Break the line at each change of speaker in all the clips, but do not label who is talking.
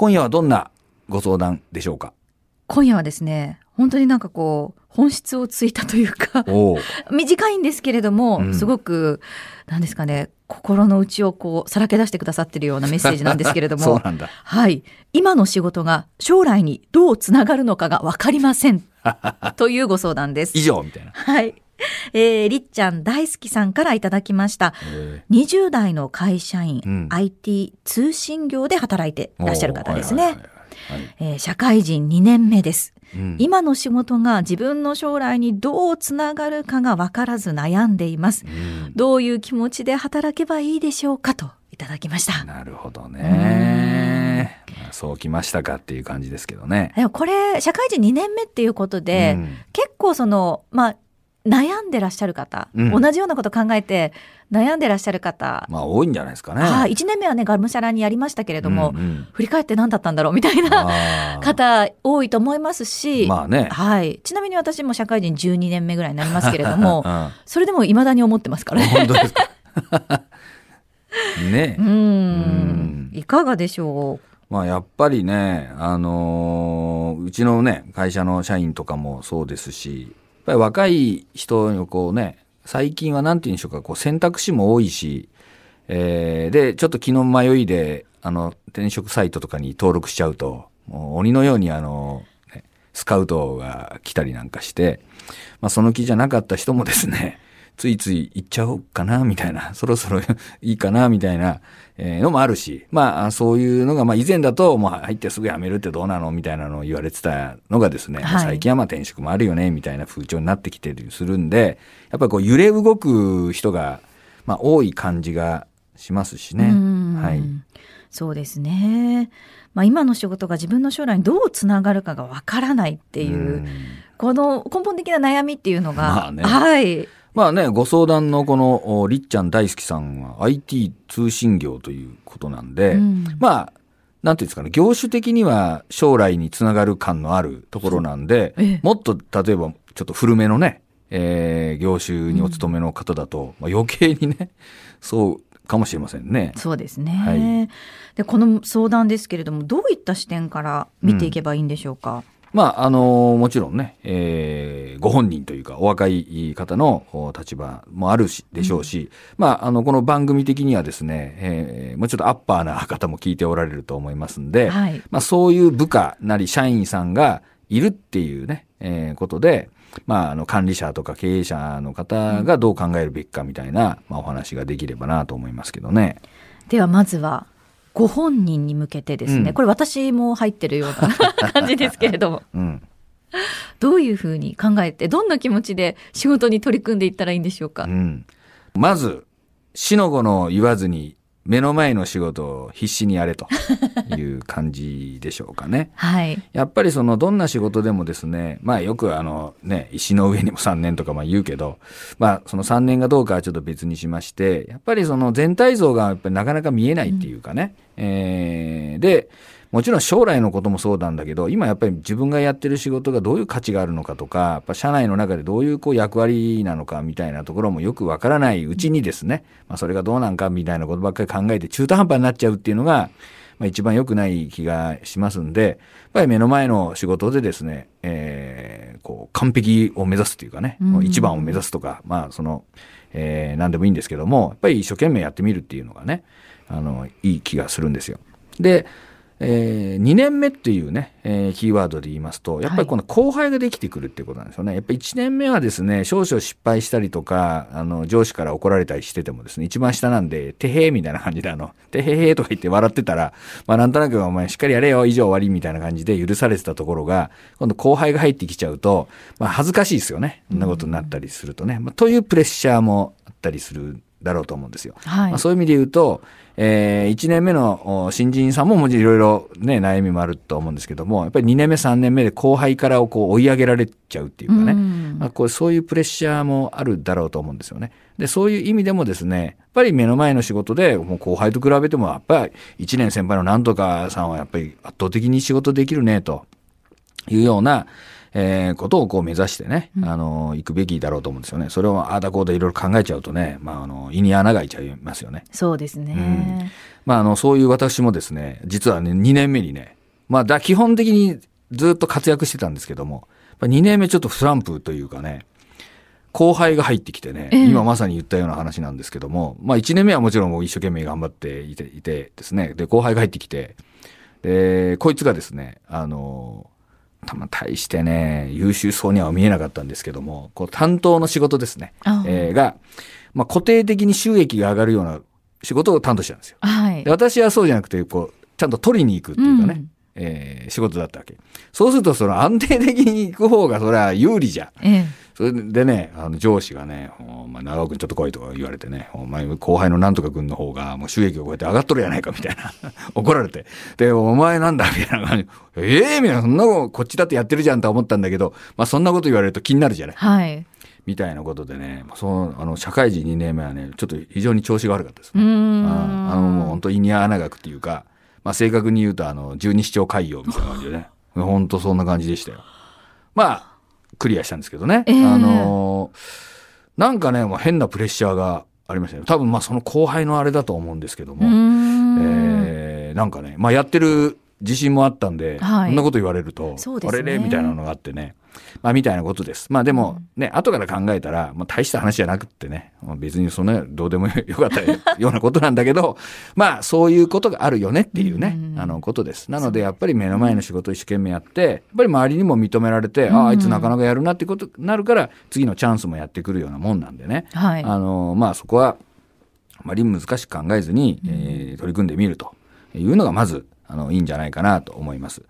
今夜はどんなご相談でしょうか？
今夜はですね、本当になんかこう、本質をついたというか、短いんですけれども、うん、すごく、なんですかね、心の内をこうさらけ出してくださってるようなメッセージなんですけれども はい。今の仕事が将来にどうつながるのかが分かりません。というご相談です。
以上みたいな。
はい えー、りっちゃん大好きさんからいただきました。20代の会社員、うん、IT 通信業で働いていらっしゃる方ですね。え社会人2年目です。うん、今の仕事が自分の将来にどうつながるかが分からず悩んでいます、うん、どういう気持ちで働けばいいでしょうかといただきました。
なるほどね、まあ、そうきましたかっていう感じですけどね。
でもこれ社会人2年目っていうことで、うん、結構そのまあ悩んでらっしゃる方、うん、同じようなこと考えて悩んでらっしゃる方。
まあ多いんじゃないですかね。
はい、1年目はねがむしゃらにやりましたけれども、うんうん、振り返って何だったんだろうみたいな方多いと思いますし、
まあね。
はい、ちなみに私も社会人12年目ぐらいになりますけれども、うん、それでもいまだに思ってますからね。
本当ですか？ね。
うん。いかがでしょ
う？まあやっぱりね、あのー、うちのね会社の社員とかもそうですしっぱり若い人にこうね、最近は何て言うんでしょうか、こう選択肢も多いし、えー、で、ちょっと気の迷いで、あの、転職サイトとかに登録しちゃうと、もう鬼のようにあの、スカウトが来たりなんかして、まあその気じゃなかった人もですね、ついつい行っちゃおうかな、みたいな、そろそろいいかな、みたいな、えのもあるし、まあ、そういうのが、まあ、以前だと、もう入ってすぐ辞めるってどうなのみたいなのを言われてたのがですね、はい、最近はまあ転職もあるよね、みたいな風潮になってきてるするんで、やっぱりこう、揺れ動く人が、まあ、多い感じがしますしね。はい。
そうですね。まあ、今の仕事が自分の将来にどうつながるかがわからないっていう、うこの根本的な悩みっていうのが、まあね、はい。
まあね、ご相談のこのりっちゃん大好きさんは IT 通信業ということなんで、うん、まあ、なんていうんですかね、業種的には将来につながる感のあるところなんで、もっと例えばちょっと古めのね、えー、業種にお勤めの方だと、うん、まあ、余計にね、そうかもしれませんね。
そうですね。はい、でこの相談ですけれども、どういった視点から見ていけばいいんでしょうか？うん
まあ、あのもちろんね、えー、ご本人というか、お若い方の立場もあるし、でしょうし、うん、まあ、あの、この番組的にはですね、えー、もうちょっとアッパーな方も聞いておられると思いますんで、はい、まあ、そういう部下なり社員さんがいるっていうね、えー、ことで、まあ、あの、管理者とか経営者の方がどう考えるべきかみたいな、まあ、お話ができればなと思いますけどね。
では、まずは、ご本人に向けてですね、うん、これ私も入ってるような感じですけれども、うん、どういうふうに考えてどんな気持ちで仕事に取り組んでいったらいいんでしょうか、うん、
まず死の子の言わずに目の前の仕事を必死にやれと いう感じでしょうかね。
はい。
やっぱりそのどんな仕事でもですね、まあよくあのね、石の上にも3年とかまあ言うけど、まあその3年がどうかはちょっと別にしまして、やっぱりその全体像がやっぱりなかなか見えないっていうかね。うん、えー、で、もちろん将来のこともそうなんだけど、今やっぱり自分がやってる仕事がどういう価値があるのかとか、やっぱ社内の中でどういうこう役割なのかみたいなところもよくわからないうちにですね、まあそれがどうなんかみたいなことばっかり考えて中途半端になっちゃうっていうのが、まあ一番良くない気がしますんで、やっぱり目の前の仕事でですね、えー、こう完璧を目指すっていうかね、一番を目指すとか、まあその、えー、何でもいいんですけども、やっぱり一生懸命やってみるっていうのがね、あの、いい気がするんですよ。で、えー、2年目っていうね、えー、キーワードで言いますと、やっぱりこの後輩ができてくるっていうことなんですよね。やっぱり1年目はですね、少々失敗したりとか、あの、上司から怒られたりしててもですね、一番下なんで、てへーみたいな感じで、あの、てへへーとか言って笑ってたら、まあなんとなくお前しっかりやれよ、以上終わりみたいな感じで許されてたところが、今度後輩が入ってきちゃうと、まあ恥ずかしいですよね。そんなことになったりするとね。まあ、というプレッシャーもあったりするだろうと思うんですよ。はい、まあ、そういう意味で言うと、えー、1年目の新人さんももちろんいろいろね、悩みもあると思うんですけども、やっぱり2年目、3年目で後輩からをこう追い上げられちゃうっていうかね、まあ、こうそういうプレッシャーもあるだろうと思うんですよね。で、そういう意味でもですね、やっぱり目の前の仕事で、もう後輩と比べても、やっぱり1年先輩のなんとかさんはやっぱり圧倒的に仕事できるね、というような、えー、ことをこう目指してね、あの、行くべきだろうと思うんですよね。それをああだこうだいろいろ考えちゃうとね、まあ、あの、胃に穴が開いちゃいますよね。
そうですね。
まあ、あの、そういう私もですね、実はね、2年目にね、まあ、だ、基本的にずっと活躍してたんですけども、2年目ちょっとスランプというかね、後輩が入ってきてね、今まさに言ったような話なんですけども、まあ1年目はもちろんもう一生懸命頑張っていていてですね、で、後輩が入ってきて、で、こいつがですね、あの、たま大してね、優秀そうには見えなかったんですけども、こう担当の仕事ですね、えー、が、まあ固定的に収益が上がるような仕事を担当してたんですよ。はい、で私はそうじゃなくて、こう、ちゃんと取りに行くっていうかね、うんえー、仕事だったわけ。そうすると、その安定的に行く方が、それは有利じゃん。ええ、それでね、あの上司がね、お前、長尾君ちょっと来いとか言われてね、お前、後輩のなんとか君の方が、もう収益がこうやって上がっとるやないか、みたいな。怒られて。で、お前なんだ、みたいな感じ。ええー、みたいな、そんなここっちだってやってるじゃんと思ったんだけど、まあそんなこと言われると気になるじゃない。はい。みたいなことでね、その、あの、社会人2年目はね、ちょっと非常に調子が悪かったですね。ああの、もう本当、胃に穴がくっていうか、まあ、正確に言うと、あの、十二指腸海洋みたいな感じでね。本当そんな感じでしたよ。まあ、クリアしたんですけどね。えー、あのなんかね、もう変なプレッシャーがありましたね。多分まあその後輩のあれだと思うんですけども。えー、なんかね、まあやってる自信もあったんで、はい、そんなこと言われると、ね、あれれみたいなのがあってね。まあ、みたいなことです。まあ、でも、ね、後から考えたら、まあ、大した話じゃなくってね、別にそんな、どうでも よかったようなことなんだけど、まあ、そういうことがあるよねっていうね、あの、ことです。なので、やっぱり目の前の仕事を一生懸命やって、やっぱり周りにも認められて、ああ、あいつなかなかやるなってことになるから、次のチャンスもやってくるようなもんなんでね。はい、あの、まあ、そこは、あまり難しく考えずに、えー、取り組んでみるというのが、まず、あの、いいんじゃないかなと思います。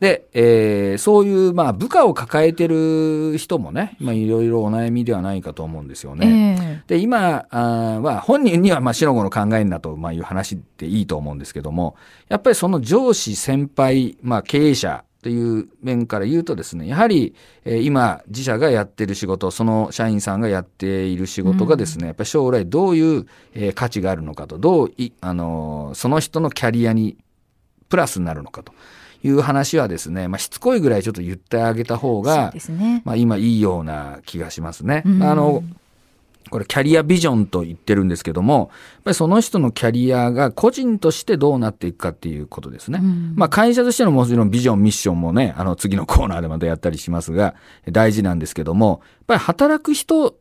で、えー、そういう、まあ、部下を抱えてる人もね、まあ、いろいろお悩みではないかと思うんですよね。えー、で、今あは、本人には、まあ、白子の考えんだと、まあ、いう話っていいと思うんですけども、やっぱりその上司、先輩、まあ、経営者、という面から言うとですね、やはり、えー、今、自社がやってる仕事、その社員さんがやっている仕事がですね、うん、やっぱり将来どういう、えー、価値があるのかと、どうい、あのー、その人のキャリアにプラスになるのかと。いう話はですね、まあ、しつこいぐらいちょっと言ってあげた方が、ね、まあ、今いいような気がしますね。うん、あのこれキャリアビジョンと言ってるんですけども、やっぱりその人のキャリアが個人としてどうなっていくかっていうことですね。うん、まあ会社としてのもちろんビジョン、ミッションもね、あの次のコーナーでまたやったりしますが、大事なんですけども、やっぱり働く人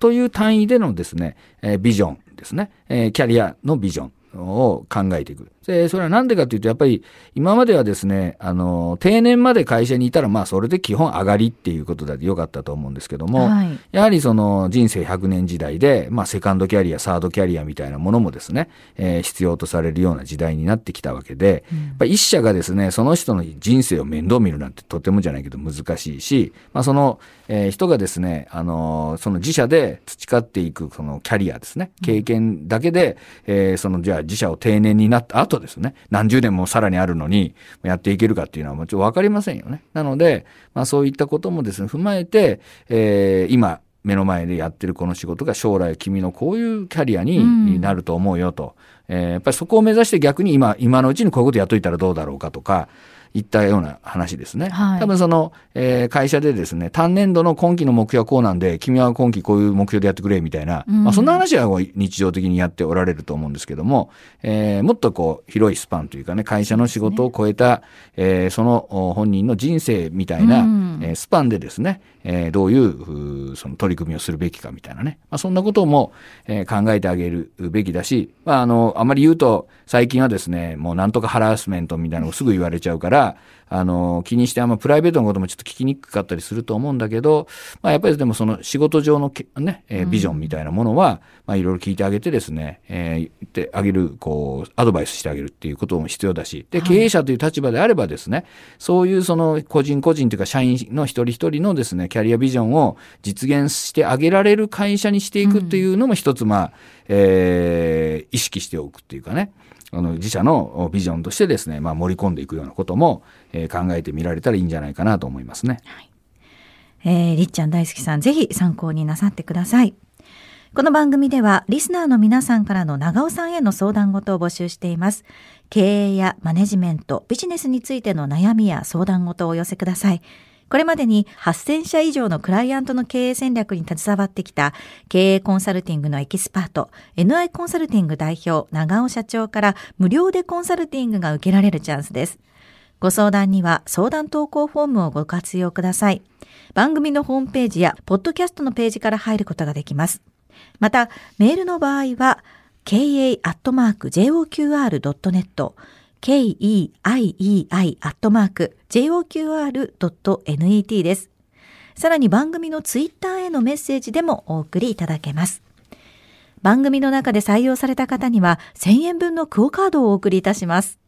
という単位でのですね、えー、ビジョンですね、えー、キャリアのビジョン。を考えていく。で、それはなんでかというと、やっぱり今まではですね、あの、定年まで会社にいたら、まあそれで基本上がりっていうことでよかったと思うんですけども、はい、やはりその人生100年時代で、まあセカンドキャリア、サードキャリアみたいなものもですね、えー、必要とされるような時代になってきたわけで、うん、やっぱ一社がですね、その人の人生を面倒見るなんてとてもじゃないけど難しいし、まあその、えー、人がですね、あの、その自社で培っていくそのキャリアですね、経験だけで、えー、そのじゃあ自社を定年になった後ですね、何十年もさらにあるのに、やっていけるかっていうのはもちろん分かりませんよね。なので、まあそういったこともですね、踏まえて、えー、今、目の前でやってるこの仕事が将来君のこういうキャリアになると思うよと。うん、えー、やっぱりそこを目指して逆に今、今のうちにこういうことやっといたらどうだろうかとか、いったような話ですね。はい、多分その、えー、会社でですね、単年度の今期の目標はこうなんで、君は今期こういう目標でやってくれみたいな、うん、まあ、そんな話は日常的にやっておられると思うんですけども、えー、もっとこう、広いスパンというかね、会社の仕事を超えた、ね。えー、その本人の人生みたいな、うん、えー、スパンでですね、えー、どういうその取り組みをするべきかみたいなね、まあ、そんなことも、えー、考えてあげるべきだし、まあ、あの、あまり言うと、最近はですね、もうなんとかハラスメントみたいなのをすぐ言われちゃうから、あの、気にしてあんまプライベートのこともちょっと聞きにくかったりすると思うんだけど、まあやっぱりでもその仕事上のね、えー、ビジョンみたいなものは、まあいろいろ聞いてあげてですね、えー、言ってあげる、こう、アドバイスしてあげるっていうことも必要だし、で、経営者という立場であればですね、はい、そういうその個人個人というか社員の一人一人のですね、キャリアビジョンを実現してあげられる会社にしていくっていうのも一つ、まあ、えー、意識しておくっていうかね、あの自社のビジョンとしてですね、まあ、盛り込んでいくようなことも、えー、考えてみられたらいいんじゃないかなと思いますね。はい、
えー、りっちゃん大好きさん、ぜひ参考になさってください。この番組ではリスナーの皆さんからの長尾さんへの相談事を募集しています。経営やマネジメント、ビジネスについての悩みや相談事をお寄せください。これまでに8000社以上のクライアントの経営戦略に携わってきた経営コンサルティングのエキスパート、NI コンサルティング代表、長尾社長から無料でコンサルティングが受けられるチャンスです。ご相談には相談投稿フォームをご活用ください。番組のホームページやポッドキャストのページから入ることができます。また、メールの場合は、ka.joqr.net keiei.joqr.net です。さらに番組のツイッターへのメッセージでもお送りいただけます。番組の中で採用された方には1000円分のクオカードをお送りいたします。